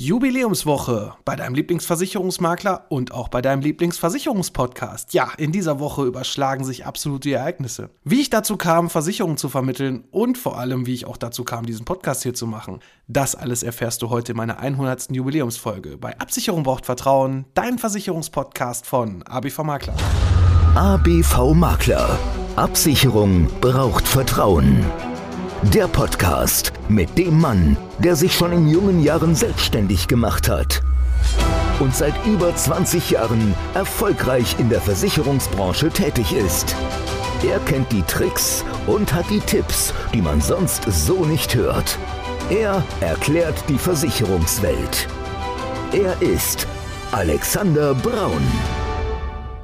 Jubiläumswoche bei deinem Lieblingsversicherungsmakler und auch bei deinem Lieblingsversicherungspodcast. Ja, in dieser Woche überschlagen sich absolute Ereignisse. Wie ich dazu kam, Versicherungen zu vermitteln und vor allem, wie ich auch dazu kam, diesen Podcast hier zu machen, das alles erfährst du heute in meiner 100. Jubiläumsfolge bei Absicherung braucht Vertrauen, dein Versicherungspodcast von ABV Makler. ABV Makler. Absicherung braucht Vertrauen. Der Podcast mit dem Mann, der sich schon in jungen Jahren selbstständig gemacht hat und seit über 20 Jahren erfolgreich in der Versicherungsbranche tätig ist. Er kennt die Tricks und hat die Tipps, die man sonst so nicht hört. Er erklärt die Versicherungswelt. Er ist Alexander Braun.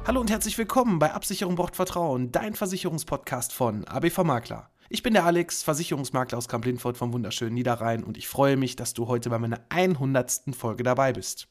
Hallo und herzlich willkommen bei Absicherung braucht Vertrauen, dein Versicherungspodcast von ABV Makler. Ich bin der Alex, Versicherungsmakler aus Kamp-Lindfort vom wunderschönen Niederrhein und ich freue mich, dass du heute bei meiner 100. Folge dabei bist.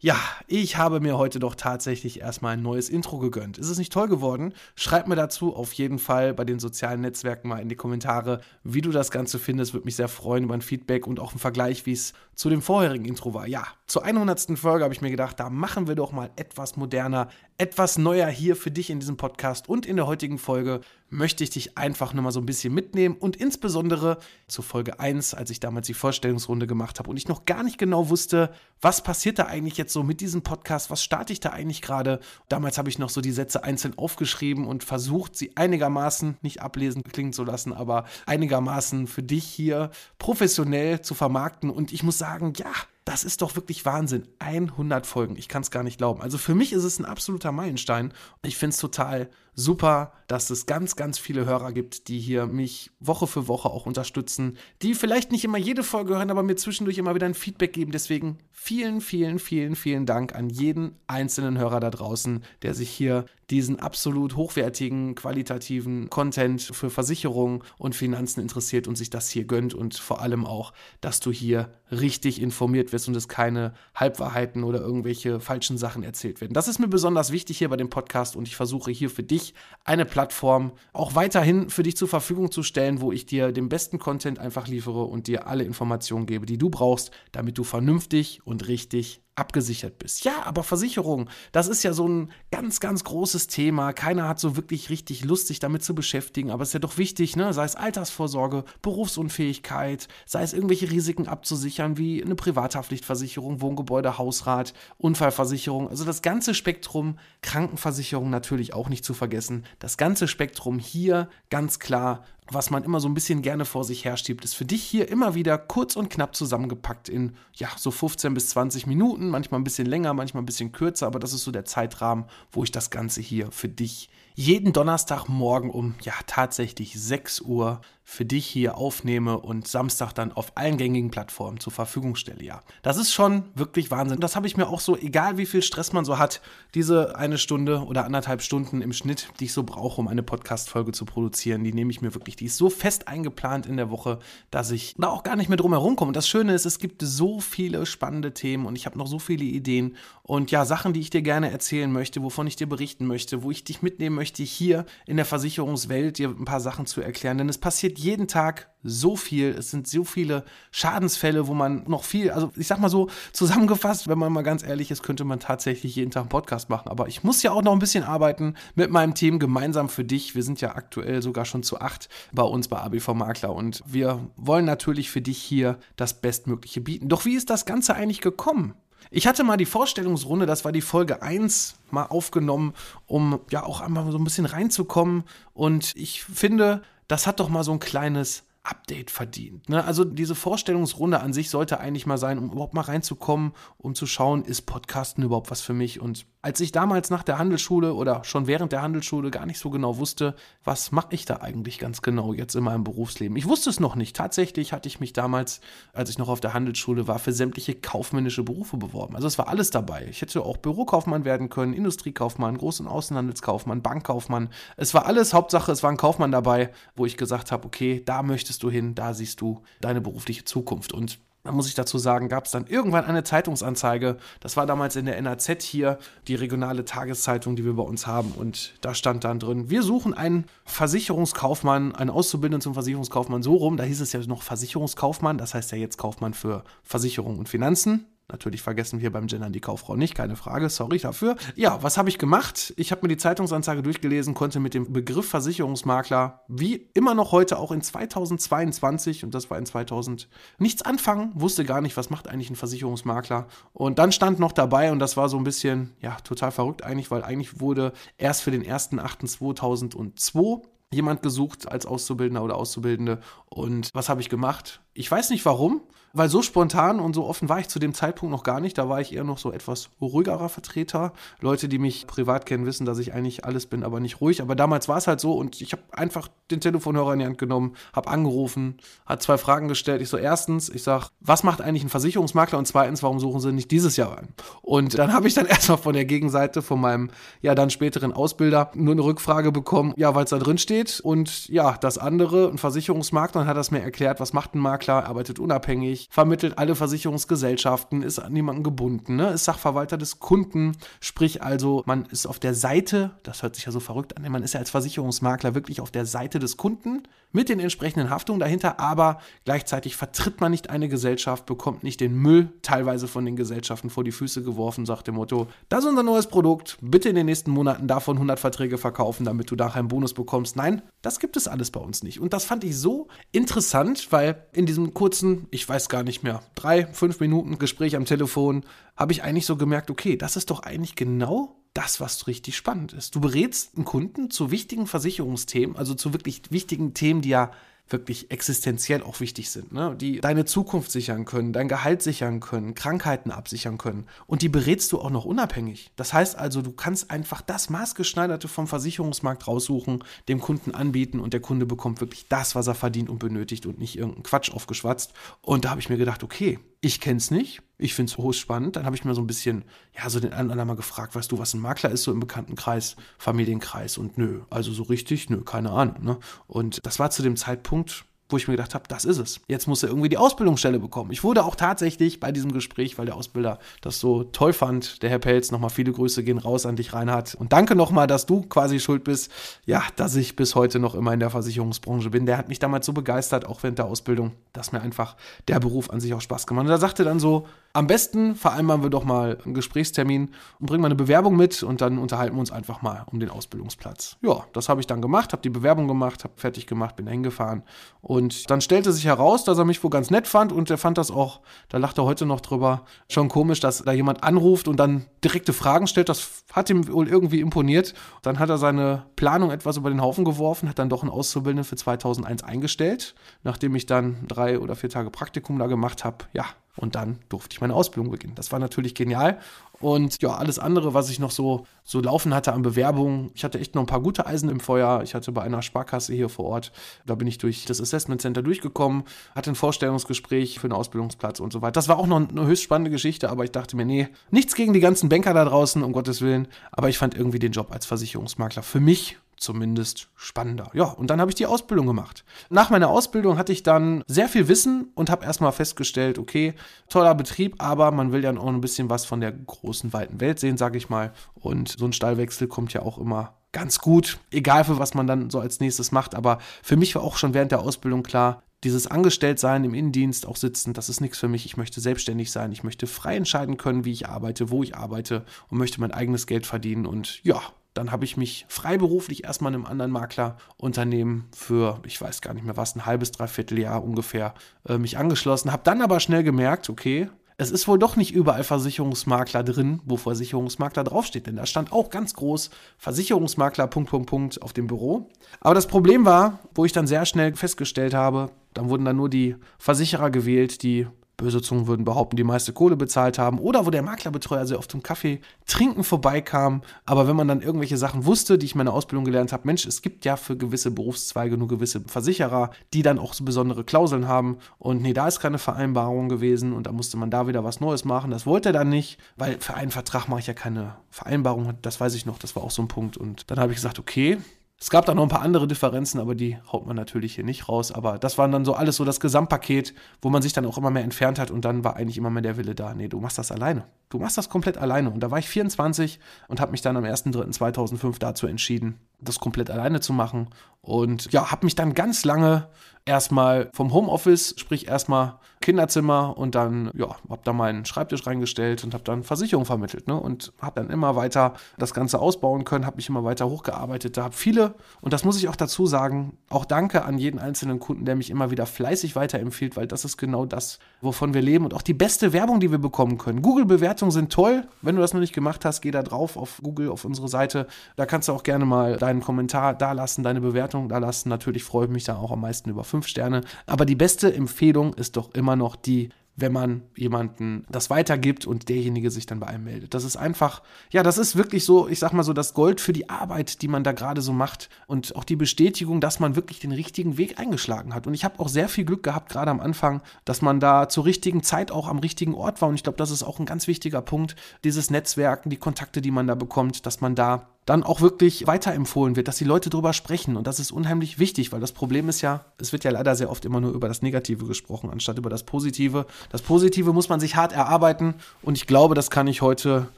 Ja, ich habe mir heute doch tatsächlich erstmal ein neues Intro gegönnt. Ist es nicht toll geworden? Schreib mir dazu auf jeden Fall bei den sozialen Netzwerken mal in die Kommentare, wie du das Ganze findest. Würde mich sehr freuen über ein Feedback und auch einen Vergleich, wie es zu dem vorherigen Intro war. Ja, zur 100. Folge habe ich mir gedacht, da machen wir doch mal etwas moderner, etwas neuer hier für dich in diesem Podcast. Und in der heutigen Folge möchte ich dich einfach nur mal so ein bisschen mitnehmen und insbesondere zu Folge 1, als ich damals die Vorstellungsrunde gemacht habe und ich noch gar nicht genau wusste, was passiert da eigentlich jetzt so mit diesem Podcast, was starte ich da eigentlich gerade. Damals habe ich noch so die Sätze einzeln aufgeschrieben und versucht, sie einigermaßen, nicht ablesen klingen zu lassen, aber einigermaßen für dich hier professionell zu vermarkten. Und ich muss sagen, ja, das ist doch wirklich Wahnsinn. 100 Folgen, ich kann es gar nicht glauben. Also für mich ist es ein absoluter Meilenstein. Ich finde es total super, dass es ganz, ganz viele Hörer gibt, die hier mich Woche für Woche auch unterstützen, die vielleicht nicht immer jede Folge hören, aber mir zwischendurch immer wieder ein Feedback geben. Deswegen vielen, vielen, vielen, vielen Dank an jeden einzelnen Hörer da draußen, der sich hier diesen absolut hochwertigen, qualitativen Content für Versicherungen und Finanzen interessiert und sich das hier gönnt und vor allem auch, dass du hier richtig informiert wirst und es keine Halbwahrheiten oder irgendwelche falschen Sachen erzählt werden. Das ist mir besonders wichtig hier bei dem Podcast und ich versuche hier für dich eine Plattform auch weiterhin für dich zur Verfügung zu stellen, wo ich dir den besten Content einfach liefere und dir alle Informationen gebe, die du brauchst, damit du vernünftig und richtig abgesichert bist. Ja, aber Versicherung, das ist ja so ein ganz, ganz großes Thema. Keiner hat so wirklich richtig Lust, sich damit zu beschäftigen, aber es ist ja doch wichtig, ne? sei es Altersvorsorge, Berufsunfähigkeit, sei es irgendwelche Risiken abzusichern, wie eine Privathaftpflichtversicherung, Wohngebäude, Hausrat, Unfallversicherung, also das ganze Spektrum, Krankenversicherung natürlich auch nicht zu vergessen. Das ganze Spektrum hier ganz klar was man immer so ein bisschen gerne vor sich herstiebt, ist für dich hier immer wieder kurz und knapp zusammengepackt in, ja, so 15 bis 20 Minuten, manchmal ein bisschen länger, manchmal ein bisschen kürzer, aber das ist so der Zeitrahmen, wo ich das Ganze hier für dich jeden Donnerstagmorgen um, ja, tatsächlich 6 Uhr für dich hier aufnehme und Samstag dann auf allen gängigen Plattformen zur Verfügung stelle. Ja, das ist schon wirklich Wahnsinn. Das habe ich mir auch so, egal wie viel Stress man so hat, diese eine Stunde oder anderthalb Stunden im Schnitt, die ich so brauche, um eine Podcast-Folge zu produzieren, die nehme ich mir wirklich. Die ist so fest eingeplant in der Woche, dass ich da auch gar nicht mehr drum herum komme. Und das Schöne ist, es gibt so viele spannende Themen und ich habe noch so viele Ideen und ja, Sachen, die ich dir gerne erzählen möchte, wovon ich dir berichten möchte, wo ich dich mitnehmen möchte, hier in der Versicherungswelt dir ein paar Sachen zu erklären. Denn es passiert jeden Tag so viel. Es sind so viele Schadensfälle, wo man noch viel, also ich sag mal so zusammengefasst, wenn man mal ganz ehrlich ist, könnte man tatsächlich jeden Tag einen Podcast machen. Aber ich muss ja auch noch ein bisschen arbeiten mit meinem Team gemeinsam für dich. Wir sind ja aktuell sogar schon zu acht bei uns bei ABV Makler und wir wollen natürlich für dich hier das Bestmögliche bieten. Doch wie ist das Ganze eigentlich gekommen? Ich hatte mal die Vorstellungsrunde, das war die Folge 1, mal aufgenommen, um ja auch einmal so ein bisschen reinzukommen. Und ich finde, das hat doch mal so ein kleines Update verdient. Ne? Also diese Vorstellungsrunde an sich sollte eigentlich mal sein, um überhaupt mal reinzukommen, um zu schauen, ist Podcasten überhaupt was für mich? Und als ich damals nach der Handelsschule oder schon während der Handelsschule gar nicht so genau wusste, was mache ich da eigentlich ganz genau jetzt in meinem Berufsleben. Ich wusste es noch nicht. Tatsächlich hatte ich mich damals, als ich noch auf der Handelsschule war, für sämtliche kaufmännische Berufe beworben. Also es war alles dabei. Ich hätte auch Bürokaufmann werden können, Industriekaufmann, Groß- und Außenhandelskaufmann, Bankkaufmann. Es war alles, Hauptsache es war ein Kaufmann dabei, wo ich gesagt habe, okay, da möchtest du hin, da siehst du deine berufliche Zukunft. Und da muss ich dazu sagen, gab es dann irgendwann eine Zeitungsanzeige. Das war damals in der NAZ hier, die regionale Tageszeitung, die wir bei uns haben. Und da stand dann drin, wir suchen einen Versicherungskaufmann, einen Auszubildenden zum Versicherungskaufmann so rum. Da hieß es ja noch Versicherungskaufmann, das heißt ja jetzt Kaufmann für Versicherung und Finanzen. Natürlich vergessen wir beim Gendern die Kauffrau nicht, keine Frage, sorry dafür. Ja, was habe ich gemacht? Ich habe mir die Zeitungsanzeige durchgelesen, konnte mit dem Begriff Versicherungsmakler wie immer noch heute auch in 2022 und das war in 2000 nichts anfangen, wusste gar nicht, was macht eigentlich ein Versicherungsmakler. Und dann stand noch dabei und das war so ein bisschen, ja, total verrückt eigentlich, weil eigentlich wurde erst für den 1.8.2002 jemand gesucht als Auszubildender oder Auszubildende. Und was habe ich gemacht? Ich weiß nicht warum. Weil so spontan und so offen war ich zu dem Zeitpunkt noch gar nicht. Da war ich eher noch so etwas ruhigerer Vertreter. Leute, die mich privat kennen, wissen, dass ich eigentlich alles bin, aber nicht ruhig. Aber damals war es halt so und ich habe einfach den Telefonhörer in die Hand genommen, habe angerufen, hat zwei Fragen gestellt. Ich so, erstens, ich sag, was macht eigentlich ein Versicherungsmakler? Und zweitens, warum suchen sie nicht dieses Jahr ein? Und dann habe ich dann erstmal von der Gegenseite, von meinem, ja, dann späteren Ausbilder, nur eine Rückfrage bekommen, ja, weil es da drin steht. Und ja, das andere, ein Versicherungsmakler, dann hat das mir erklärt, was macht ein Makler, arbeitet unabhängig unabhängig, vermittelt alle Versicherungsgesellschaften, ist an niemanden gebunden, ne? ist Sachverwalter des Kunden, sprich also, man ist auf der Seite, das hört sich ja so verrückt an, man ist ja als Versicherungsmakler wirklich auf der Seite des Kunden mit den entsprechenden Haftungen dahinter, aber gleichzeitig vertritt man nicht eine Gesellschaft, bekommt nicht den Müll teilweise von den Gesellschaften vor die Füße geworfen, sagt dem Motto, das ist unser neues Produkt, bitte in den nächsten Monaten davon 100 Verträge verkaufen, damit du nachher einen Bonus bekommst. Nein, das gibt es alles bei uns nicht. Und das fand ich so interessant, weil in diesem kurzen, ich weiß gar nicht mehr, drei, fünf Minuten Gespräch am Telefon, habe ich eigentlich so gemerkt, okay, das ist doch eigentlich genau das, was richtig spannend ist. Du berätst einen Kunden zu wichtigen Versicherungsthemen, also zu wirklich wichtigen Themen, die ja wirklich existenziell auch wichtig sind, ne? die deine Zukunft sichern können, dein Gehalt sichern können, Krankheiten absichern können. Und die berätst du auch noch unabhängig. Das heißt also, du kannst einfach das maßgeschneiderte vom Versicherungsmarkt raussuchen, dem Kunden anbieten und der Kunde bekommt wirklich das, was er verdient und benötigt und nicht irgendeinen Quatsch aufgeschwatzt. Und da habe ich mir gedacht, okay, ich kenne es nicht, ich finde es hochspannend. Dann habe ich mir so ein bisschen, ja, so den einen oder anderen mal gefragt, weißt du, was ein Makler ist, so im Bekanntenkreis, Familienkreis und nö, also so richtig, nö, keine Ahnung. Ne? Und das war zu dem Zeitpunkt, juntos. Wo ich mir gedacht habe, das ist es. Jetzt muss er irgendwie die Ausbildungsstelle bekommen. Ich wurde auch tatsächlich bei diesem Gespräch, weil der Ausbilder das so toll fand, der Herr Pelz, nochmal viele Grüße gehen raus an dich, Reinhard. Und danke nochmal, dass du quasi schuld bist, ja, dass ich bis heute noch immer in der Versicherungsbranche bin. Der hat mich damals so begeistert, auch während der Ausbildung, dass mir einfach der Beruf an sich auch Spaß gemacht hat. Und er sagte dann so, am besten vereinbaren wir doch mal einen Gesprächstermin und bringen mal eine Bewerbung mit und dann unterhalten wir uns einfach mal um den Ausbildungsplatz. Ja, das habe ich dann gemacht, habe die Bewerbung gemacht, habe fertig gemacht, bin hingefahren und dann stellte sich heraus, dass er mich wohl ganz nett fand und er fand das auch, da lacht er heute noch drüber, schon komisch, dass da jemand anruft und dann direkte Fragen stellt. Das hat ihm wohl irgendwie imponiert. Dann hat er seine Planung etwas über den Haufen geworfen, hat dann doch einen Auszubildenden für 2001 eingestellt, nachdem ich dann drei oder vier Tage Praktikum da gemacht habe. Ja, und dann durfte ich meine Ausbildung beginnen. Das war natürlich genial. Und ja, alles andere, was ich noch so, so laufen hatte an Bewerbungen, ich hatte echt noch ein paar gute Eisen im Feuer. Ich hatte bei einer Sparkasse hier vor Ort, da bin ich durch das Assessment Center durchgekommen, hatte ein Vorstellungsgespräch für einen Ausbildungsplatz und so weiter. Das war auch noch eine höchst spannende Geschichte, aber ich dachte mir, nee, nichts gegen die ganzen Banker da draußen, um Gottes Willen. Aber ich fand irgendwie den Job als Versicherungsmakler für mich zumindest spannender. Ja, und dann habe ich die Ausbildung gemacht. Nach meiner Ausbildung hatte ich dann sehr viel Wissen und habe erstmal festgestellt, okay, toller Betrieb, aber man will ja auch ein bisschen was von der großen, weiten Welt sehen, sage ich mal. Und so ein Stallwechsel kommt ja auch immer ganz gut, egal für was man dann so als nächstes macht. Aber für mich war auch schon während der Ausbildung klar, dieses Angestelltsein im Innendienst, auch sitzen, das ist nichts für mich. Ich möchte selbstständig sein. Ich möchte frei entscheiden können, wie ich arbeite, wo ich arbeite und möchte mein eigenes Geld verdienen. Und ja, dann habe ich mich freiberuflich erstmal in einem anderen Maklerunternehmen für, ich weiß gar nicht mehr was, ein halbes, dreiviertel Jahr ungefähr äh, mich angeschlossen. Habe dann aber schnell gemerkt, okay, es ist wohl doch nicht überall Versicherungsmakler drin, wo Versicherungsmakler draufsteht. Denn da stand auch ganz groß Versicherungsmakler, Punkt, Punkt, Punkt auf dem Büro. Aber das Problem war, wo ich dann sehr schnell festgestellt habe, dann wurden dann nur die Versicherer gewählt, die böse Zungen würden behaupten, die meiste Kohle bezahlt haben oder wo der Maklerbetreuer sehr oft zum Kaffee trinken vorbeikam. Aber wenn man dann irgendwelche Sachen wusste, die ich in meiner Ausbildung gelernt habe, Mensch, es gibt ja für gewisse Berufszweige nur gewisse Versicherer, die dann auch so besondere Klauseln haben. Und nee, da ist keine Vereinbarung gewesen und da musste man da wieder was Neues machen. Das wollte er dann nicht, weil für einen Vertrag mache ich ja keine Vereinbarung. Das weiß ich noch, das war auch so ein Punkt. Und dann habe ich gesagt, okay, es gab da noch ein paar andere Differenzen, aber die haut man natürlich hier nicht raus. Aber das waren dann so alles so das Gesamtpaket, wo man sich dann auch immer mehr entfernt hat und dann war eigentlich immer mehr der Wille da, nee, du machst das alleine. Du machst das komplett alleine. Und da war ich 24 und habe mich dann am 1.3.2005 dazu entschieden, das komplett alleine zu machen. Und ja, habe mich dann ganz lange erstmal vom Homeoffice, sprich erstmal Kinderzimmer und dann, ja, habe da meinen Schreibtisch reingestellt und habe dann Versicherung vermittelt, ne? Und habe dann immer weiter das Ganze ausbauen können, habe mich immer weiter hochgearbeitet. Da habe viele, und das muss ich auch dazu sagen, auch danke an jeden einzelnen Kunden, der mich immer wieder fleißig weiterempfiehlt, weil das ist genau das, wovon wir leben und auch die beste Werbung, die wir bekommen können. Google-Bewertungen sind toll. Wenn du das noch nicht gemacht hast, geh da drauf auf Google, auf unsere Seite. Da kannst du auch gerne mal deinen Kommentar da lassen, deine Bewertung da lassen. Natürlich freue ich mich da auch am meisten über fünf Sterne. Aber die beste Empfehlung ist doch immer noch die wenn man jemanden das weitergibt und derjenige sich dann bei einem meldet. Das ist einfach, ja, das ist wirklich so, ich sag mal so, das Gold für die Arbeit, die man da gerade so macht und auch die Bestätigung, dass man wirklich den richtigen Weg eingeschlagen hat. Und ich habe auch sehr viel Glück gehabt, gerade am Anfang, dass man da zur richtigen Zeit auch am richtigen Ort war. Und ich glaube, das ist auch ein ganz wichtiger Punkt, dieses Netzwerken, die Kontakte, die man da bekommt, dass man da dann auch wirklich weiterempfohlen wird, dass die Leute drüber sprechen. Und das ist unheimlich wichtig, weil das Problem ist ja, es wird ja leider sehr oft immer nur über das Negative gesprochen, anstatt über das Positive. Das Positive muss man sich hart erarbeiten. Und ich glaube, das kann ich heute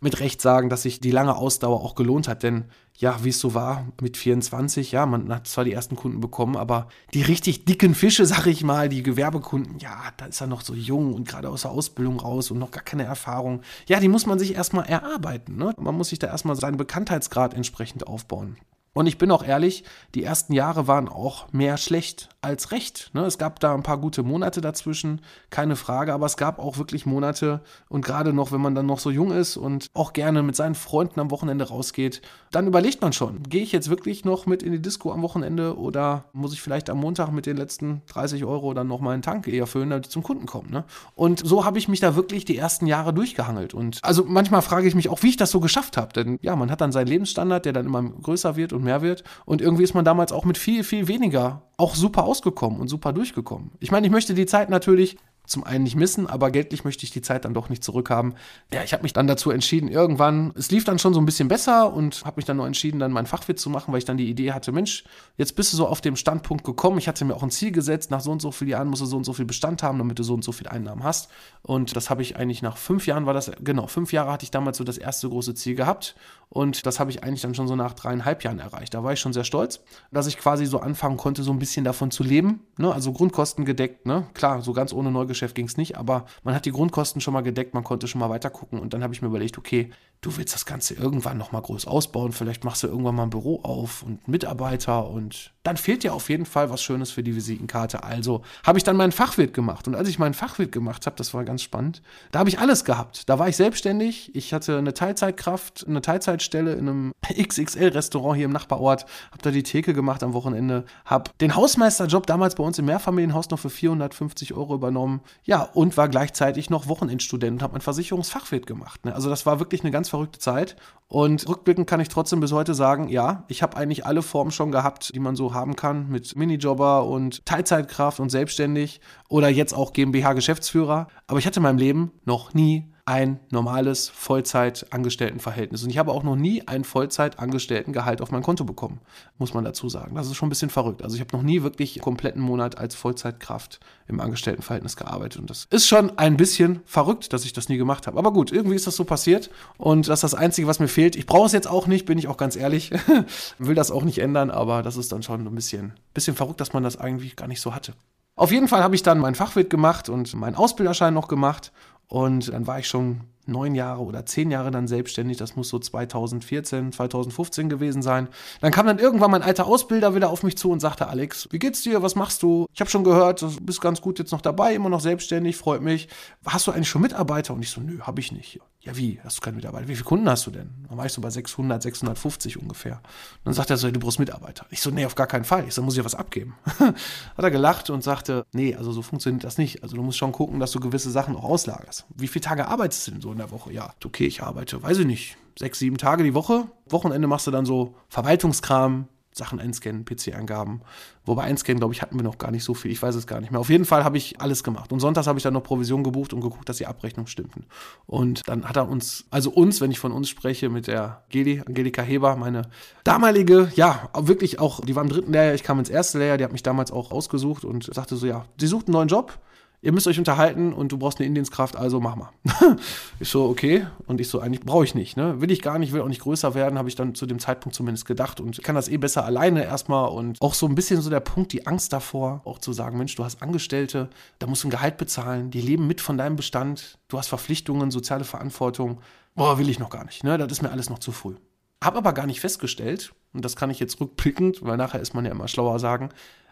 mit Recht sagen, dass sich die lange Ausdauer auch gelohnt hat. Denn ja, wie es so war mit 24, ja, man hat zwar die ersten Kunden bekommen, aber die richtig dicken Fische, sag ich mal, die Gewerbekunden, ja, da ist er noch so jung und gerade aus der Ausbildung raus und noch gar keine Erfahrung. Ja, die muss man sich erstmal erarbeiten. Ne? Man muss sich da erstmal seinen Bekanntheitsgrad entsprechend aufbauen. Und ich bin auch ehrlich, die ersten Jahre waren auch mehr schlecht als recht. Ne? Es gab da ein paar gute Monate dazwischen, keine Frage, aber es gab auch wirklich Monate und gerade noch, wenn man dann noch so jung ist und auch gerne mit seinen Freunden am Wochenende rausgeht, dann überlegt man schon, gehe ich jetzt wirklich noch mit in die Disco am Wochenende oder muss ich vielleicht am Montag mit den letzten 30 Euro dann noch mal einen Tank eher füllen, damit ich zum Kunden komme. Ne? Und so habe ich mich da wirklich die ersten Jahre durchgehangelt. Und also manchmal frage ich mich auch, wie ich das so geschafft habe. Denn ja, man hat dann seinen Lebensstandard, der dann immer größer wird und mehr wird. Und irgendwie ist man damals auch mit viel, viel weniger auch super ausgekommen und super durchgekommen. Ich meine, ich möchte die Zeit natürlich zum einen nicht missen, aber geldlich möchte ich die Zeit dann doch nicht zurückhaben. Ja, ich habe mich dann dazu entschieden, irgendwann, es lief dann schon so ein bisschen besser und habe mich dann nur entschieden, dann meinen Fachwirt zu machen, weil ich dann die Idee hatte, Mensch, jetzt bist du so auf dem Standpunkt gekommen. Ich hatte mir auch ein Ziel gesetzt, nach so und so vielen Jahren musst du so und so viel Bestand haben, damit du so und so viel Einnahmen hast. Und das habe ich eigentlich nach fünf Jahren war das, genau, fünf Jahre hatte ich damals so das erste große Ziel gehabt. Und das habe ich eigentlich dann schon so nach dreieinhalb Jahren erreicht. Da war ich schon sehr stolz, dass ich quasi so anfangen konnte, so ein bisschen davon zu leben. Ne? Also Grundkosten gedeckt, ne? Klar, so ganz ohne Neugeschäft Geschäft ging es nicht, aber man hat die Grundkosten schon mal gedeckt, man konnte schon mal weiter gucken und dann habe ich mir überlegt, okay, du willst das Ganze irgendwann nochmal groß ausbauen, vielleicht machst du irgendwann mal ein Büro auf und Mitarbeiter und dann fehlt dir auf jeden Fall was Schönes für die Visitenkarte. Also habe ich dann meinen Fachwirt gemacht und als ich meinen Fachwirt gemacht habe, das war ganz spannend, da habe ich alles gehabt. Da war ich selbstständig, ich hatte eine Teilzeitkraft, eine Teilzeitstelle in einem XXL-Restaurant hier im Nachbarort, habe da die Theke gemacht am Wochenende, habe den Hausmeisterjob damals bei uns im Mehrfamilienhaus noch für 450 Euro übernommen, ja, und war gleichzeitig noch Wochenendstudent und habe mein Versicherungsfachwirt gemacht. Ne? Also das war wirklich eine ganz ganz verrückte Zeit. Und rückblickend kann ich trotzdem bis heute sagen, ja, ich habe eigentlich alle Formen schon gehabt, die man so haben kann, mit Minijobber und Teilzeitkraft und selbstständig oder jetzt auch GmbH-Geschäftsführer. Aber ich hatte in meinem Leben noch nie ein normales Vollzeit-Angestelltenverhältnis. Und ich habe auch noch nie ein Vollzeit-Angestelltengehalt auf mein Konto bekommen, muss man dazu sagen. Das ist schon ein bisschen verrückt. Also ich habe noch nie wirklich einen kompletten Monat als Vollzeitkraft im Angestelltenverhältnis gearbeitet. Und das ist schon ein bisschen verrückt, dass ich das nie gemacht habe. Aber gut, irgendwie ist das so passiert. Und das ist das Einzige, was mir fehlt. Ich brauche es jetzt auch nicht, bin ich auch ganz ehrlich. Will das auch nicht ändern, aber das ist dann schon ein bisschen, bisschen verrückt, dass man das eigentlich gar nicht so hatte. Auf jeden Fall habe ich dann meinen Fachwirt gemacht und meinen Ausbilderschein noch gemacht und dann war ich schon neun Jahre oder zehn Jahre dann selbstständig. Das muss so 2014, 2015 gewesen sein. Dann kam dann irgendwann mein alter Ausbilder wieder auf mich zu und sagte, Alex, wie geht's dir? Was machst du? Ich habe schon gehört, du bist ganz gut jetzt noch dabei, immer noch selbstständig, freut mich. Hast du eigentlich schon Mitarbeiter? Und ich so, nö, habe ich nicht. Ja, wie? Hast du keine Mitarbeiter? Wie viele Kunden hast du denn? Dann war ich so bei 600, 650 ungefähr. Und dann sagt er so, du brauchst Mitarbeiter. Ich so, nee, auf gar keinen Fall. Ich so, muss ich ja was abgeben. Hat er gelacht und sagte, nee, also so funktioniert das nicht. Also du musst schon gucken, dass du gewisse Sachen auch auslagerst. Wie viele Tage arbeitest du denn so in der Woche? Ja, okay, ich arbeite, weiß ich nicht, sechs, sieben Tage die Woche. Wochenende machst du dann so Verwaltungskram, Sachen einscannen, PC-Eingaben. Wobei einscannen, glaube ich, hatten wir noch gar nicht so viel. Ich weiß es gar nicht mehr. Auf jeden Fall habe ich alles gemacht. Und sonntags habe ich dann noch Provision gebucht und geguckt, dass die Abrechnungen stimmten. Und dann hat er uns, also uns, wenn ich von uns spreche, mit der Geli, Angelika Heber, meine damalige, ja, wirklich auch, die war im dritten Lehrjahr, ich kam ins erste Lehrjahr, die hat mich damals auch ausgesucht und sagte so, ja, sie sucht einen neuen Job ihr müsst euch unterhalten und du brauchst eine Indienskraft, also mach mal. ich so, okay. Und ich so, eigentlich brauche ich nicht. Ne? Will ich gar nicht, will auch nicht größer werden, habe ich dann zu dem Zeitpunkt zumindest gedacht und kann das eh besser alleine erstmal. Und auch so ein bisschen so der Punkt, die Angst davor, auch zu sagen, Mensch, du hast Angestellte, da musst du ein Gehalt bezahlen, die leben mit von deinem Bestand, du hast Verpflichtungen, soziale Verantwortung. Boah, will ich noch gar nicht. Ne? Das ist mir alles noch zu früh. Hab aber gar nicht festgestellt, und das kann ich jetzt rückblickend, weil nachher ist man ja immer schlauer sagen,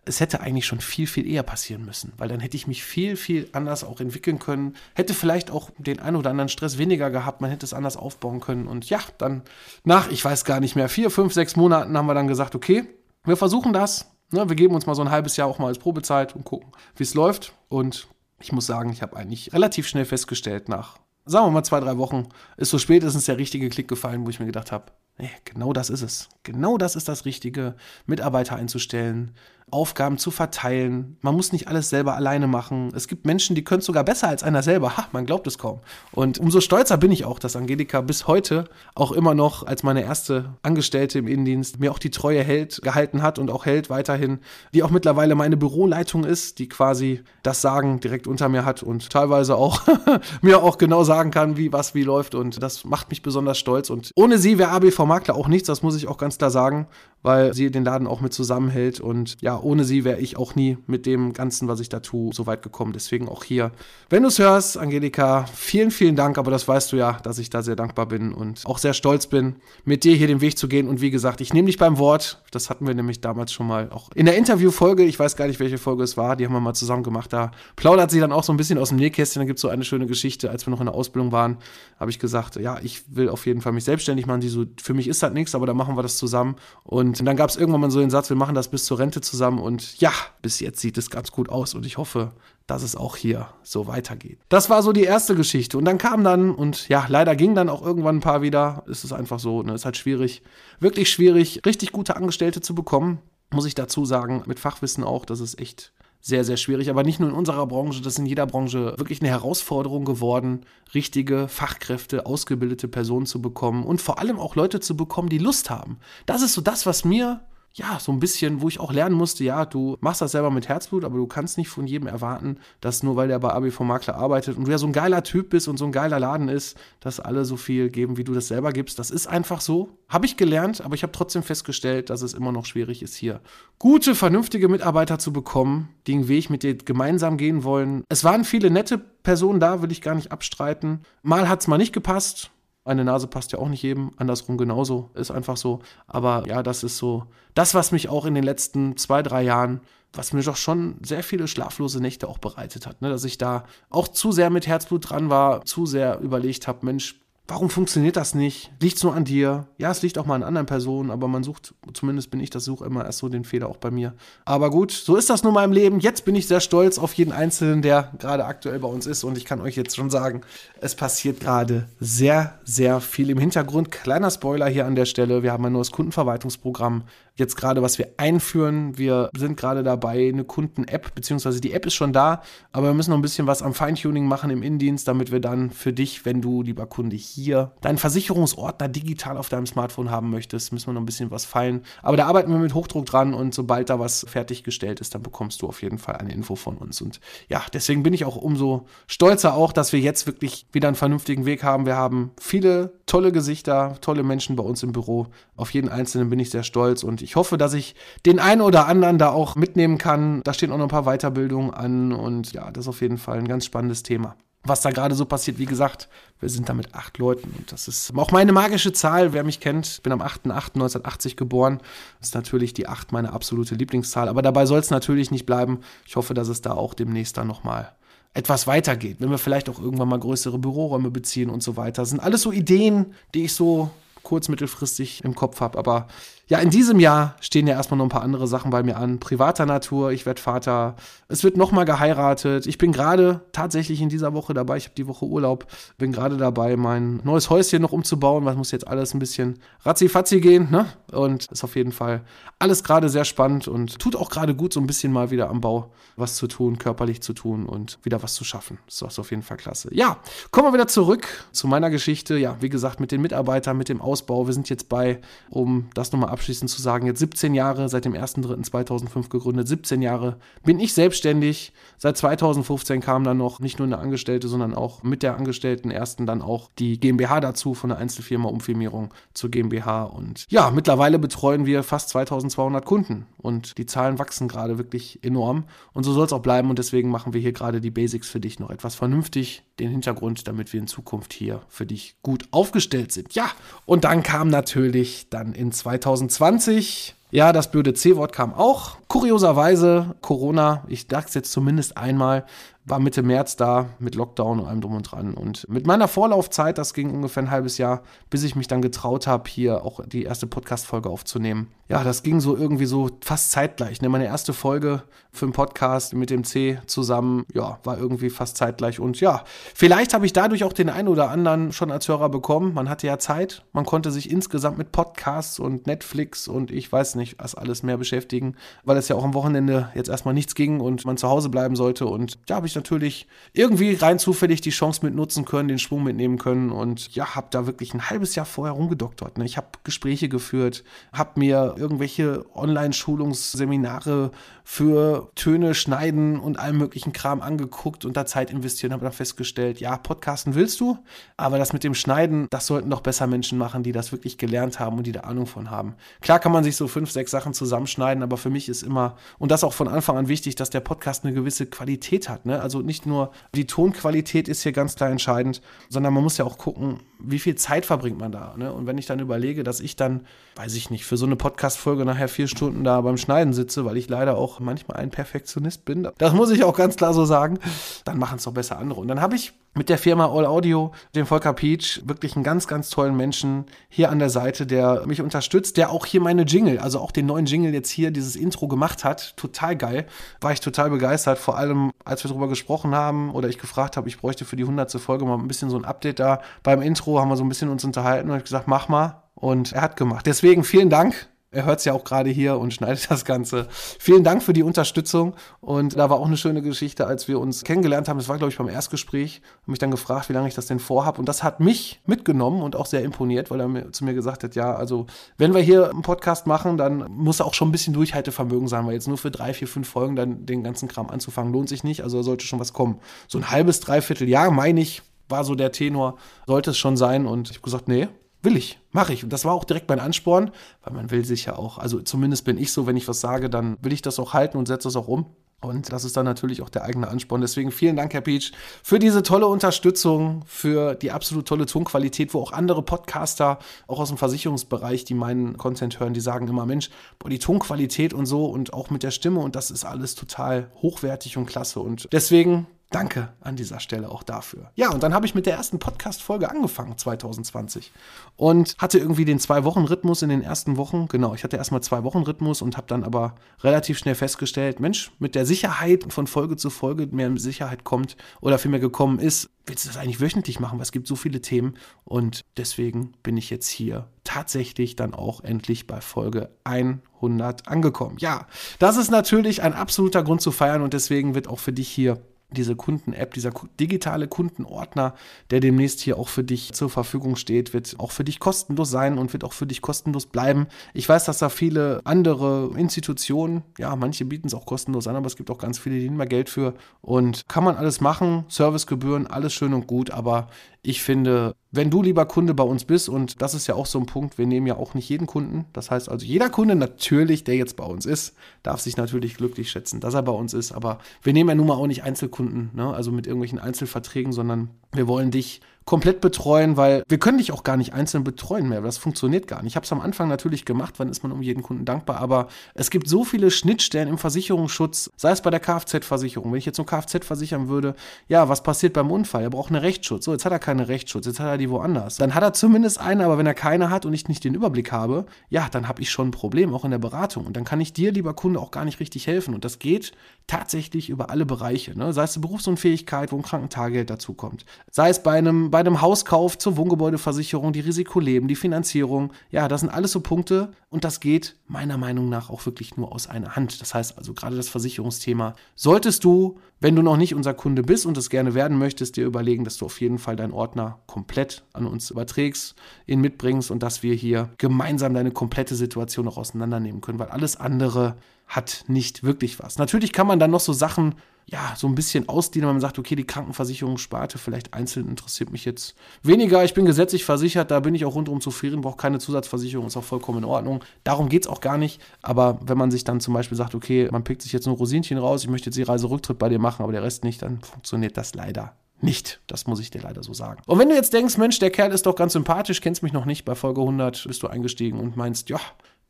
es hätte eigentlich schon viel, viel eher passieren müssen, weil dann hätte ich mich viel, viel anders auch entwickeln können, hätte vielleicht auch den einen oder anderen Stress weniger gehabt, man hätte es anders aufbauen können. Und ja, dann nach, ich weiß gar nicht mehr, vier, fünf, sechs Monaten haben wir dann gesagt, okay, wir versuchen das, ne, wir geben uns mal so ein halbes Jahr auch mal als Probezeit und gucken, wie es läuft. Und ich muss sagen, ich habe eigentlich relativ schnell festgestellt, nach, sagen wir mal zwei, drei Wochen, ist so spätestens der richtige Klick gefallen, wo ich mir gedacht habe, nee, genau das ist es. Genau das ist das Richtige, Mitarbeiter einzustellen, Aufgaben zu verteilen. Man muss nicht alles selber alleine machen. Es gibt Menschen, die können es sogar besser als einer selber. Ha, man glaubt es kaum. Und umso stolzer bin ich auch, dass Angelika bis heute auch immer noch als meine erste Angestellte im Innendienst mir auch die Treue hält, gehalten hat und auch hält weiterhin, die auch mittlerweile meine Büroleitung ist, die quasi das Sagen direkt unter mir hat und teilweise auch mir auch genau sagen kann, wie was wie läuft. Und das macht mich besonders stolz. Und ohne sie wäre ABV Makler auch nichts, das muss ich auch ganz klar sagen, weil sie den Laden auch mit zusammenhält und ja, ohne sie wäre ich auch nie mit dem Ganzen, was ich da tue, so weit gekommen. Deswegen auch hier. Wenn du es hörst, Angelika, vielen, vielen Dank, aber das weißt du ja, dass ich da sehr dankbar bin und auch sehr stolz bin, mit dir hier den Weg zu gehen. Und wie gesagt, ich nehme dich beim Wort. Das hatten wir nämlich damals schon mal auch in der Interviewfolge. Ich weiß gar nicht, welche Folge es war. Die haben wir mal zusammen gemacht. Da plaudert sie dann auch so ein bisschen aus dem Nähkästchen. Da gibt es so eine schöne Geschichte. Als wir noch in der Ausbildung waren, habe ich gesagt, ja, ich will auf jeden Fall mich selbstständig machen. Die so, für mich ist das nichts, aber dann machen wir das zusammen. Und dann gab es irgendwann mal so den Satz, wir machen das bis zur Rente zusammen. Und ja, bis jetzt sieht es ganz gut aus und ich hoffe, dass es auch hier so weitergeht. Das war so die erste Geschichte. Und dann kam dann, und ja, leider ging dann auch irgendwann ein paar wieder. Es ist einfach so, ne, ist halt schwierig, wirklich schwierig, richtig gute Angestellte zu bekommen. Muss ich dazu sagen, mit Fachwissen auch, das ist echt sehr, sehr schwierig. Aber nicht nur in unserer Branche, das ist in jeder Branche wirklich eine Herausforderung geworden, richtige Fachkräfte, ausgebildete Personen zu bekommen und vor allem auch Leute zu bekommen, die Lust haben. Das ist so das, was mir ja, so ein bisschen, wo ich auch lernen musste, ja, du machst das selber mit Herzblut, aber du kannst nicht von jedem erwarten, dass nur weil der bei ABV Makler arbeitet und du ja so ein geiler Typ bist und so ein geiler Laden ist, dass alle so viel geben, wie du das selber gibst. Das ist einfach so. Habe ich gelernt, aber ich habe trotzdem festgestellt, dass es immer noch schwierig ist, hier gute, vernünftige Mitarbeiter zu bekommen, die den Weg mit dir gemeinsam gehen wollen. Es waren viele nette Personen da, will ich gar nicht abstreiten. Mal hat es mal nicht gepasst, eine Nase passt ja auch nicht jedem, andersrum genauso, ist einfach so. Aber ja, das ist so das, was mich auch in den letzten zwei, drei Jahren, was mir doch schon sehr viele schlaflose Nächte auch bereitet hat. Ne? Dass ich da auch zu sehr mit Herzblut dran war, zu sehr überlegt habe, Mensch, Warum funktioniert das nicht? Liegt es nur an dir? Ja, es liegt auch mal an anderen Personen, aber man sucht, zumindest bin ich das, suche immer erst so den Fehler auch bei mir. Aber gut, so ist das nun mal im Leben. Jetzt bin ich sehr stolz auf jeden Einzelnen, der gerade aktuell bei uns ist und ich kann euch jetzt schon sagen, es passiert gerade sehr, sehr viel im Hintergrund. Kleiner Spoiler hier an der Stelle, wir haben ein neues Kundenverwaltungsprogramm jetzt gerade, was wir einführen. Wir sind gerade dabei, eine Kunden-App, beziehungsweise die App ist schon da, aber wir müssen noch ein bisschen was am Feintuning machen im Innendienst, damit wir dann für dich, wenn du, lieber Kunde, hier deinen Versicherungsordner digital auf deinem Smartphone haben möchtest, müssen wir noch ein bisschen was feilen. Aber da arbeiten wir mit Hochdruck dran und sobald da was fertiggestellt ist, dann bekommst du auf jeden Fall eine Info von uns. Und ja, deswegen bin ich auch umso stolzer auch, dass wir jetzt wirklich wieder einen vernünftigen Weg haben. Wir haben viele tolle Gesichter, tolle Menschen bei uns im Büro. Auf jeden Einzelnen bin ich sehr stolz und ich hoffe, dass ich den einen oder anderen da auch mitnehmen kann. Da stehen auch noch ein paar Weiterbildungen an und ja, das ist auf jeden Fall ein ganz spannendes Thema. Was da gerade so passiert, wie gesagt, wir sind da mit acht Leuten und das ist auch meine magische Zahl. Wer mich kennt, ich bin am 8.8.1980 geboren. Das ist natürlich die 8 meine absolute Lieblingszahl, aber dabei soll es natürlich nicht bleiben. Ich hoffe, dass es da auch demnächst dann nochmal etwas weitergeht, wenn wir vielleicht auch irgendwann mal größere Büroräume beziehen und so weiter. Das sind alles so Ideen, die ich so kurz mittelfristig im Kopf habe. Aber ja, in diesem Jahr stehen ja erstmal noch ein paar andere Sachen bei mir an. Privater Natur, ich werde Vater. Es wird nochmal geheiratet. Ich bin gerade tatsächlich in dieser Woche dabei. Ich habe die Woche Urlaub. Bin gerade dabei, mein neues Häuschen noch umzubauen. Was muss jetzt alles ein bisschen ratzi-fatzi gehen. Ne? Und ist auf jeden Fall alles gerade sehr spannend und tut auch gerade gut, so ein bisschen mal wieder am Bau was zu tun, körperlich zu tun und wieder was zu schaffen. Das ist auf jeden Fall klasse. Ja, kommen wir wieder zurück zu meiner Geschichte. Ja, wie gesagt, mit den Mitarbeitern, mit dem Ausbau. Wir sind jetzt bei, um das nochmal abschließend zu sagen, jetzt 17 Jahre, seit dem 1.3.2005 gegründet, 17 Jahre bin ich selbstständig. Seit 2015 kam dann noch nicht nur eine Angestellte, sondern auch mit der Angestellten ersten dann auch die GmbH dazu von der Einzelfirma Umfirmierung zur GmbH. Und ja, mittlerweile betreuen wir fast 2200 Kunden und die Zahlen wachsen gerade wirklich enorm. Und so soll es auch bleiben und deswegen machen wir hier gerade die Basics für dich noch etwas vernünftig, den Hintergrund, damit wir in Zukunft hier für dich gut aufgestellt sind. Ja, und dann kam natürlich dann in 2020 ja, das blöde C-Wort kam auch. Kurioserweise, Corona, ich dachte es jetzt zumindest einmal, war Mitte März da mit Lockdown und allem drum und dran. Und mit meiner Vorlaufzeit, das ging ungefähr ein halbes Jahr, bis ich mich dann getraut habe, hier auch die erste Podcast-Folge aufzunehmen. Ja, das ging so irgendwie so fast zeitgleich. Ne? Meine erste Folge für einen Podcast mit dem C zusammen, ja, war irgendwie fast zeitgleich. Und ja, vielleicht habe ich dadurch auch den einen oder anderen schon als Hörer bekommen. Man hatte ja Zeit. Man konnte sich insgesamt mit Podcasts und Netflix und ich weiß nicht, was alles mehr beschäftigen, weil es ja auch am Wochenende jetzt erstmal nichts ging und man zu Hause bleiben sollte. Und ja, habe ich natürlich irgendwie rein zufällig die Chance mit nutzen können, den Schwung mitnehmen können und ja, habe da wirklich ein halbes Jahr vorher rumgedoktert. Ne? Ich habe Gespräche geführt, habe mir irgendwelche Online-Schulungsseminare für Töne schneiden und allem möglichen Kram angeguckt und da Zeit investiert und habe dann festgestellt, ja, Podcasten willst du, aber das mit dem Schneiden, das sollten doch besser Menschen machen, die das wirklich gelernt haben und die da Ahnung von haben. Klar kann man sich so fünf, sechs Sachen zusammenschneiden, aber für mich ist immer, und das auch von Anfang an wichtig, dass der Podcast eine gewisse Qualität hat. Ne? Also nicht nur die Tonqualität ist hier ganz klar entscheidend, sondern man muss ja auch gucken, wie viel Zeit verbringt man da. Ne? Und wenn ich dann überlege, dass ich dann, weiß ich nicht, für so eine Podcast-Folge nachher vier Stunden da beim Schneiden sitze, weil ich leider auch manchmal ein Perfektionist bin, das muss ich auch ganz klar so sagen, dann machen es doch besser andere. Und dann habe ich mit der Firma All Audio, dem Volker Peach, wirklich einen ganz, ganz tollen Menschen hier an der Seite, der mich unterstützt, der auch hier meine Jingle, also auch den neuen Jingle jetzt hier, dieses Intro gemacht hat. Total geil. War ich total begeistert. Vor allem, als wir darüber gesprochen haben oder ich gefragt habe, ich bräuchte für die 100. Folge mal ein bisschen so ein Update da beim Intro, haben wir so ein bisschen uns unterhalten und ich gesagt, mach mal. Und er hat gemacht. Deswegen vielen Dank er hört es ja auch gerade hier und schneidet das Ganze. Vielen Dank für die Unterstützung. Und da war auch eine schöne Geschichte, als wir uns kennengelernt haben. Das war, glaube ich, beim Erstgespräch. Habe mich dann gefragt, wie lange ich das denn vorhabe. Und das hat mich mitgenommen und auch sehr imponiert, weil er mir, zu mir gesagt hat, ja, also wenn wir hier einen Podcast machen, dann muss auch schon ein bisschen Durchhaltevermögen sein, weil jetzt nur für drei, vier, fünf Folgen dann den ganzen Kram anzufangen, lohnt sich nicht. Also da sollte schon was kommen. So ein halbes, dreiviertel Jahr, meine ich, war so der Tenor, sollte es schon sein. Und ich habe gesagt, nee, will ich, mache ich. Und das war auch direkt mein Ansporn, weil man will sich ja auch, also zumindest bin ich so, wenn ich was sage, dann will ich das auch halten und setze es auch um. Und das ist dann natürlich auch der eigene Ansporn. Deswegen vielen Dank, Herr Peach, für diese tolle Unterstützung, für die absolut tolle Tonqualität, wo auch andere Podcaster, auch aus dem Versicherungsbereich, die meinen Content hören, die sagen immer, Mensch, boah, die Tonqualität und so und auch mit der Stimme und das ist alles total hochwertig und klasse. Und deswegen Danke an dieser Stelle auch dafür. Ja, und dann habe ich mit der ersten Podcast-Folge angefangen, 2020. Und hatte irgendwie den Zwei-Wochen-Rhythmus in den ersten Wochen. Genau, ich hatte erstmal Zwei-Wochen-Rhythmus und habe dann aber relativ schnell festgestellt, Mensch, mit der Sicherheit von Folge zu Folge mehr Sicherheit kommt oder vielmehr gekommen ist, willst du das eigentlich wöchentlich machen? Weil es gibt so viele Themen. Und deswegen bin ich jetzt hier tatsächlich dann auch endlich bei Folge 100 angekommen. Ja, das ist natürlich ein absoluter Grund zu feiern und deswegen wird auch für dich hier diese Kunden-App, dieser digitale Kundenordner, der demnächst hier auch für dich zur Verfügung steht, wird auch für dich kostenlos sein und wird auch für dich kostenlos bleiben. Ich weiß, dass da viele andere Institutionen, ja, manche bieten es auch kostenlos an, aber es gibt auch ganz viele, die nehmen mal Geld für und kann man alles machen, Servicegebühren, alles schön und gut, aber ich finde, wenn du lieber Kunde bei uns bist, und das ist ja auch so ein Punkt, wir nehmen ja auch nicht jeden Kunden. Das heißt also, jeder Kunde natürlich, der jetzt bei uns ist, darf sich natürlich glücklich schätzen, dass er bei uns ist. Aber wir nehmen ja nun mal auch nicht Einzelkunden, ne? also mit irgendwelchen Einzelverträgen, sondern wir wollen dich komplett betreuen, weil wir können dich auch gar nicht einzeln betreuen mehr. Das funktioniert gar nicht. Ich habe es am Anfang natürlich gemacht, wann ist man um jeden Kunden dankbar, aber es gibt so viele Schnittstellen im Versicherungsschutz, sei es bei der Kfz-Versicherung. Wenn ich jetzt ein Kfz versichern würde, ja, was passiert beim Unfall? Er braucht einen Rechtsschutz. So, jetzt hat er keinen Rechtsschutz, jetzt hat er die woanders. Dann hat er zumindest eine, aber wenn er keine hat und ich nicht den Überblick habe, ja, dann habe ich schon ein Problem, auch in der Beratung. Und dann kann ich dir, lieber Kunde, auch gar nicht richtig helfen. Und das geht tatsächlich über alle Bereiche. Ne? Sei es die Berufsunfähigkeit, wo ein Krankentagegeld dazu kommt. Sei es bei einem bei einem Hauskauf zur Wohngebäudeversicherung, die Risikoleben, die Finanzierung. Ja, das sind alles so Punkte und das geht meiner Meinung nach auch wirklich nur aus einer Hand. Das heißt also gerade das Versicherungsthema solltest du, wenn du noch nicht unser Kunde bist und es gerne werden möchtest, dir überlegen, dass du auf jeden Fall deinen Ordner komplett an uns überträgst, ihn mitbringst und dass wir hier gemeinsam deine komplette Situation auch auseinandernehmen können, weil alles andere hat nicht wirklich was. Natürlich kann man dann noch so Sachen ja, so ein bisschen ausdehnen, wenn man sagt, okay, die Krankenversicherungssparte vielleicht einzeln interessiert mich jetzt weniger. Ich bin gesetzlich versichert, da bin ich auch rundum zufrieden, brauche keine Zusatzversicherung, ist auch vollkommen in Ordnung. Darum geht es auch gar nicht. Aber wenn man sich dann zum Beispiel sagt, okay, man pickt sich jetzt nur Rosinchen raus, ich möchte jetzt die Reiserücktritt bei dir machen, aber der Rest nicht, dann funktioniert das leider nicht. Das muss ich dir leider so sagen. Und wenn du jetzt denkst, Mensch, der Kerl ist doch ganz sympathisch, kennst mich noch nicht, bei Folge 100 bist du eingestiegen und meinst, ja,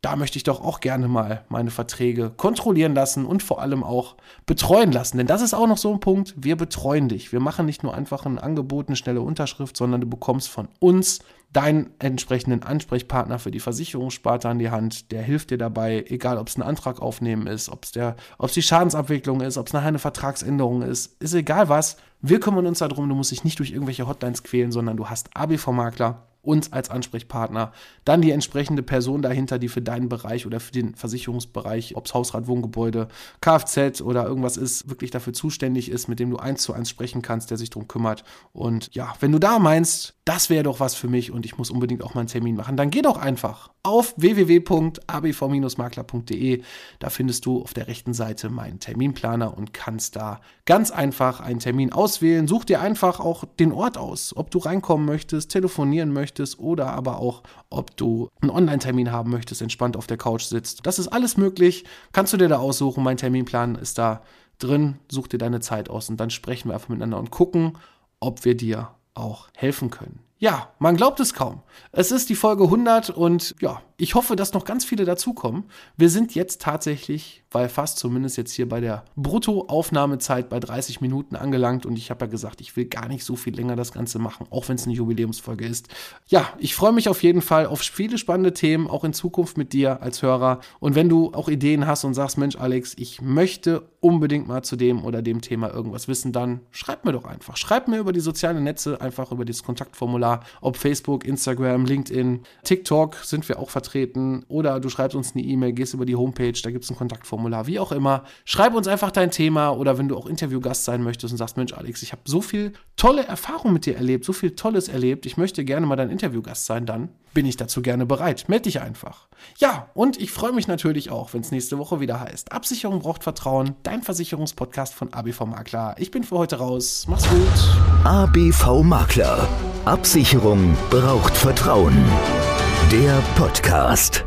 da möchte ich doch auch gerne mal meine Verträge kontrollieren lassen und vor allem auch betreuen lassen. Denn das ist auch noch so ein Punkt, wir betreuen dich. Wir machen nicht nur einfach ein Angebot, eine schnelle Unterschrift, sondern du bekommst von uns deinen entsprechenden Ansprechpartner für die Versicherungssparte an die Hand. Der hilft dir dabei, egal ob es ein Antrag aufnehmen ist, ob es die Schadensabwicklung ist, ob es nachher eine Vertragsänderung ist, ist egal was. Wir kümmern uns darum, du musst dich nicht durch irgendwelche Hotlines quälen, sondern du hast ABV-Makler uns als Ansprechpartner, dann die entsprechende Person dahinter, die für deinen Bereich oder für den Versicherungsbereich, ob es Hausrat, Wohngebäude, Kfz oder irgendwas ist, wirklich dafür zuständig ist, mit dem du eins zu eins sprechen kannst, der sich darum kümmert. Und ja, wenn du da meinst, das wäre doch was für mich und ich muss unbedingt auch mal einen Termin machen, dann geh doch einfach auf www.abv-makler.de. Da findest du auf der rechten Seite meinen Terminplaner und kannst da ganz einfach einen Termin auswählen. Such dir einfach auch den Ort aus, ob du reinkommen möchtest, telefonieren möchtest oder aber auch, ob du einen Online-Termin haben möchtest, entspannt auf der Couch sitzt. Das ist alles möglich. Kannst du dir da aussuchen. Mein Terminplan ist da drin. Such dir deine Zeit aus und dann sprechen wir einfach miteinander und gucken, ob wir dir auch helfen können. Ja, man glaubt es kaum. Es ist die Folge 100 und ja, ich hoffe, dass noch ganz viele dazukommen. Wir sind jetzt tatsächlich, weil fast zumindest jetzt hier bei der Bruttoaufnahmezeit bei 30 Minuten angelangt und ich habe ja gesagt, ich will gar nicht so viel länger das Ganze machen, auch wenn es eine Jubiläumsfolge ist. Ja, ich freue mich auf jeden Fall auf viele spannende Themen, auch in Zukunft mit dir als Hörer. Und wenn du auch Ideen hast und sagst, Mensch, Alex, ich möchte unbedingt mal zu dem oder dem Thema irgendwas wissen, dann schreib mir doch einfach. Schreib mir über die sozialen Netze, einfach über das Kontaktformular, ob Facebook, Instagram, LinkedIn, TikTok sind wir auch vertreten vertreten oder du schreibst uns eine E-Mail, gehst über die Homepage, da gibt es ein Kontaktformular, wie auch immer. Schreib uns einfach dein Thema oder wenn du auch Interviewgast sein möchtest und sagst, Mensch, Alex, ich habe so viel tolle Erfahrungen mit dir erlebt, so viel Tolles erlebt, ich möchte gerne mal dein Interviewgast sein, dann bin ich dazu gerne bereit. Meld dich einfach. Ja, und ich freue mich natürlich auch, wenn es nächste Woche wieder heißt. Absicherung braucht Vertrauen, dein Versicherungspodcast von ABV Makler. Ich bin für heute raus. Mach's gut. ABV Makler. Absicherung braucht Vertrauen. Der Podcast.